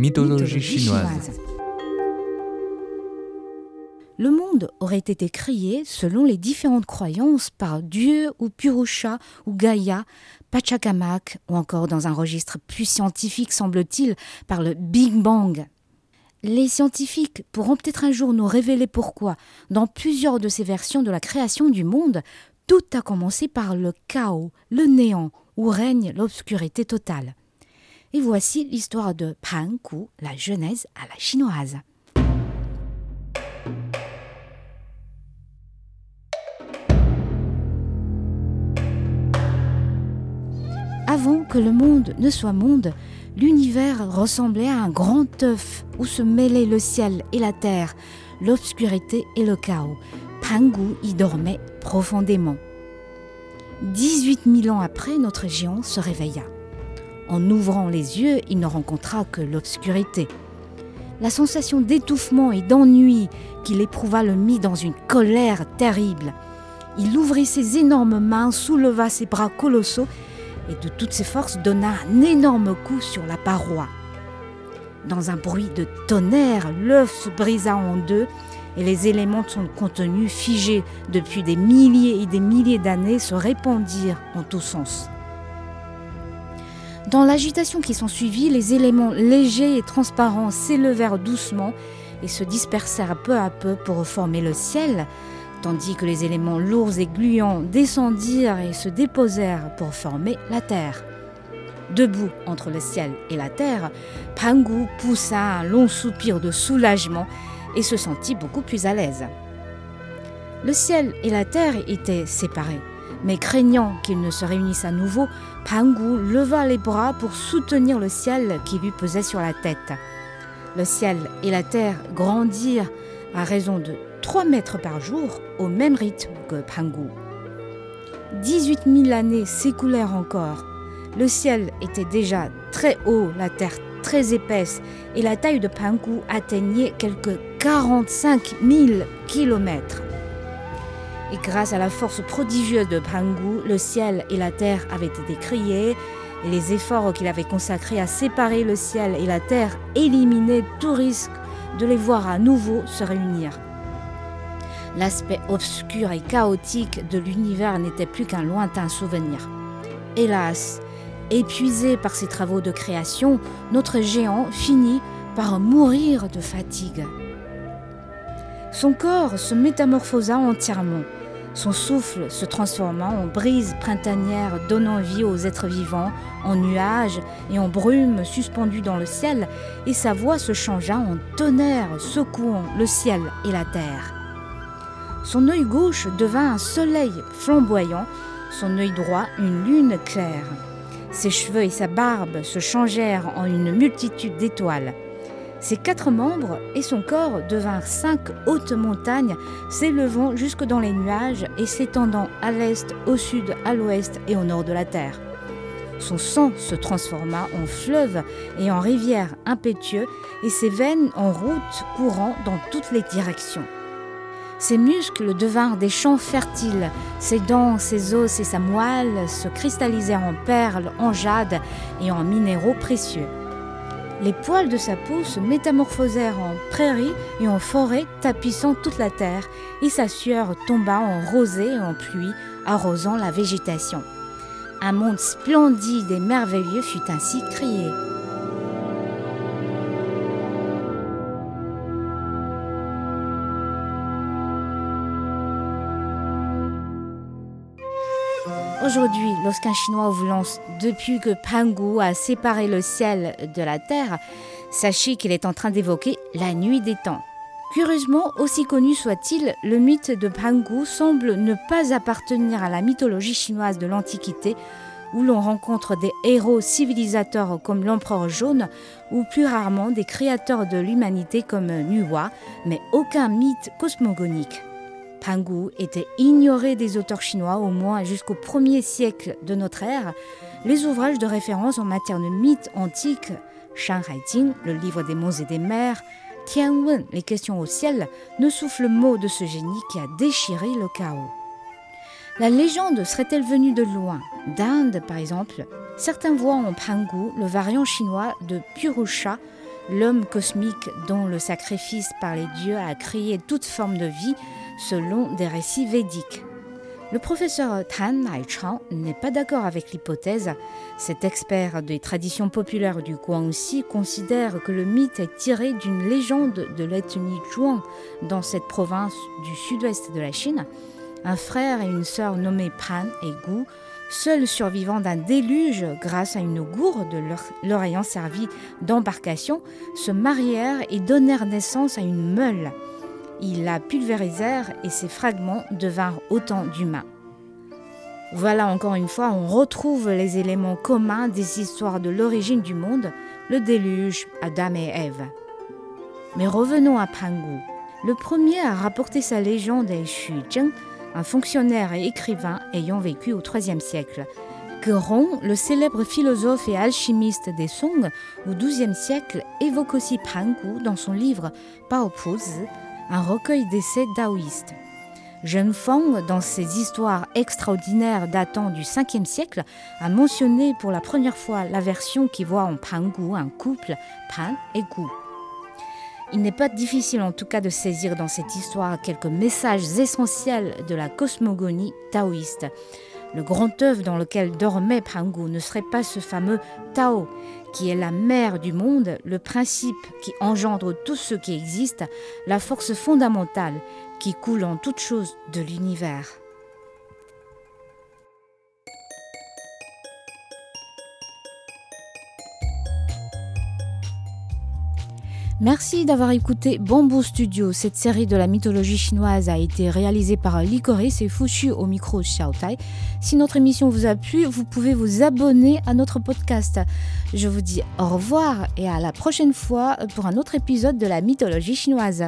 Mythologie chinoise. Le monde aurait été créé selon les différentes croyances par Dieu ou Purusha ou Gaïa, Pachacamac ou encore dans un registre plus scientifique semble-t-il par le Big Bang. Les scientifiques pourront peut-être un jour nous révéler pourquoi, dans plusieurs de ces versions de la création du monde, tout a commencé par le chaos, le néant, où règne l'obscurité totale. Et voici l'histoire de Ku, la genèse à la chinoise. Avant que le monde ne soit monde, l'univers ressemblait à un grand œuf où se mêlaient le ciel et la terre, l'obscurité et le chaos. Pangu y dormait profondément. 18 000 ans après, notre géant se réveilla. En ouvrant les yeux, il ne rencontra que l'obscurité. La sensation d'étouffement et d'ennui qu'il éprouva le mit dans une colère terrible. Il ouvrit ses énormes mains, souleva ses bras colossaux et de toutes ses forces donna un énorme coup sur la paroi. Dans un bruit de tonnerre, l'œuf se brisa en deux et les éléments de son contenu, figés depuis des milliers et des milliers d'années, se répandirent en tous sens. Dans l'agitation qui s'ensuivit, les éléments légers et transparents s'élevèrent doucement et se dispersèrent peu à peu pour former le ciel, tandis que les éléments lourds et gluants descendirent et se déposèrent pour former la terre. Debout entre le ciel et la terre, Pangu poussa un long soupir de soulagement et se sentit beaucoup plus à l'aise. Le ciel et la terre étaient séparés, mais craignant qu'ils ne se réunissent à nouveau, Pangu leva les bras pour soutenir le ciel qui lui pesait sur la tête. Le ciel et la terre grandirent à raison de 3 mètres par jour au même rythme que Pangu. 18 000 années s'écoulèrent encore. Le ciel était déjà très haut, la terre très épaisse et la taille de Pangu atteignait quelques 45 000 kilomètres. Et grâce à la force prodigieuse de Pangu, le ciel et la terre avaient été créés et les efforts qu'il avait consacrés à séparer le ciel et la terre éliminaient tout risque de les voir à nouveau se réunir. L'aspect obscur et chaotique de l'univers n'était plus qu'un lointain souvenir. Hélas, Épuisé par ses travaux de création, notre géant finit par mourir de fatigue. Son corps se métamorphosa entièrement. Son souffle se transforma en brise printanière donnant vie aux êtres vivants, en nuages et en brumes suspendues dans le ciel, et sa voix se changea en tonnerre secouant le ciel et la terre. Son œil gauche devint un soleil flamboyant, son œil droit une lune claire. Ses cheveux et sa barbe se changèrent en une multitude d'étoiles. Ses quatre membres et son corps devinrent cinq hautes montagnes s'élevant jusque dans les nuages et s'étendant à l'est, au sud, à l'ouest et au nord de la terre. Son sang se transforma en fleuve et en rivière impétueux et ses veines en route courant dans toutes les directions. Ses muscles devinrent des champs fertiles, ses dents, ses os et sa moelle se cristallisèrent en perles, en jade et en minéraux précieux. Les poils de sa peau se métamorphosèrent en prairies et en forêts tapissant toute la terre, et sa sueur tomba en rosée et en pluie, arrosant la végétation. Un monde splendide et merveilleux fut ainsi créé. Aujourd'hui, lorsqu'un Chinois vous lance depuis que Pangu a séparé le ciel de la terre, sachez qu'il est en train d'évoquer la nuit des temps. Curieusement, aussi connu soit-il, le mythe de Pangu semble ne pas appartenir à la mythologie chinoise de l'Antiquité, où l'on rencontre des héros civilisateurs comme l'empereur jaune, ou plus rarement des créateurs de l'humanité comme Nuwa, mais aucun mythe cosmogonique. Pangu était ignoré des auteurs chinois au moins jusqu'au 1er siècle de notre ère. Les ouvrages de référence en matière de mythes antiques, Shanghai Jing, le livre des monts et des mers, Tianwen, les questions au ciel, ne soufflent mot de ce génie qui a déchiré le chaos. La légende serait-elle venue de loin? D'Inde, par exemple? Certains voient en Pangu le variant chinois de Purusha, l'homme cosmique dont le sacrifice par les dieux a créé toute forme de vie selon des récits védiques. Le professeur Tan Naichang n'est pas d'accord avec l'hypothèse. Cet expert des traditions populaires du Guangxi considère que le mythe est tiré d'une légende de l'ethnie Zhuang dans cette province du sud-ouest de la Chine. Un frère et une sœur nommés Pan et Gu, seuls survivants d'un déluge grâce à une gourde leur ayant servi d'embarcation, se marièrent et donnèrent naissance à une meule. Ils la pulvérisèrent et ses fragments devinrent autant d'humains. Voilà encore une fois, on retrouve les éléments communs des histoires de l'origine du monde, le déluge, Adam et Ève. Mais revenons à Pangu. Le premier à rapporter sa légende est Xu Zheng, un fonctionnaire et écrivain ayant vécu au IIIe siècle. Gueron, le célèbre philosophe et alchimiste des Song, au XIIe siècle, évoque aussi Pangu dans son livre Pao Puzi, un recueil d'essais taoïstes. Jeune Feng, dans ses histoires extraordinaires datant du 5e siècle, a mentionné pour la première fois la version qui voit en Pangu un couple, Pan et Gu. Il n'est pas difficile en tout cas de saisir dans cette histoire quelques messages essentiels de la cosmogonie taoïste. Le grand œuvre dans lequel dormait Pangu ne serait pas ce fameux Tao, qui est la mère du monde, le principe qui engendre tout ce qui existe, la force fondamentale qui coule en toute chose de l'univers. Merci d'avoir écouté Bamboo Studio. Cette série de la mythologie chinoise a été réalisée par Licorice et Fushu au micro Xiaotai. Si notre émission vous a plu, vous pouvez vous abonner à notre podcast. Je vous dis au revoir et à la prochaine fois pour un autre épisode de la mythologie chinoise.